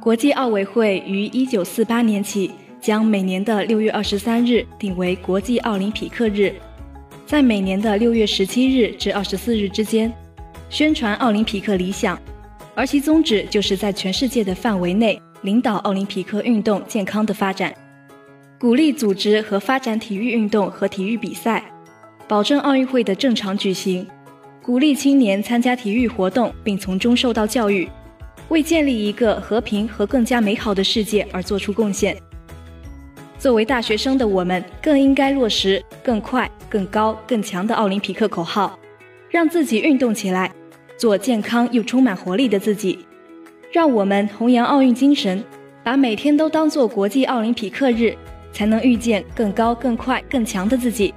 国际奥委会于一九四八年起将每年的六月二十三日定为国际奥林匹克日，在每年的六月十七日至二十四日之间，宣传奥林匹克理想，而其宗旨就是在全世界的范围内领导奥林匹克运动健康的发展，鼓励组织和发展体育运动和体育比赛，保证奥运会的正常举行，鼓励青年参加体育活动并从中受到教育。为建立一个和平和更加美好的世界而做出贡献。作为大学生的我们，更应该落实“更快、更高、更强”的奥林匹克口号，让自己运动起来，做健康又充满活力的自己。让我们弘扬奥运精神，把每天都当做国际奥林匹克日，才能遇见更高、更快、更强的自己。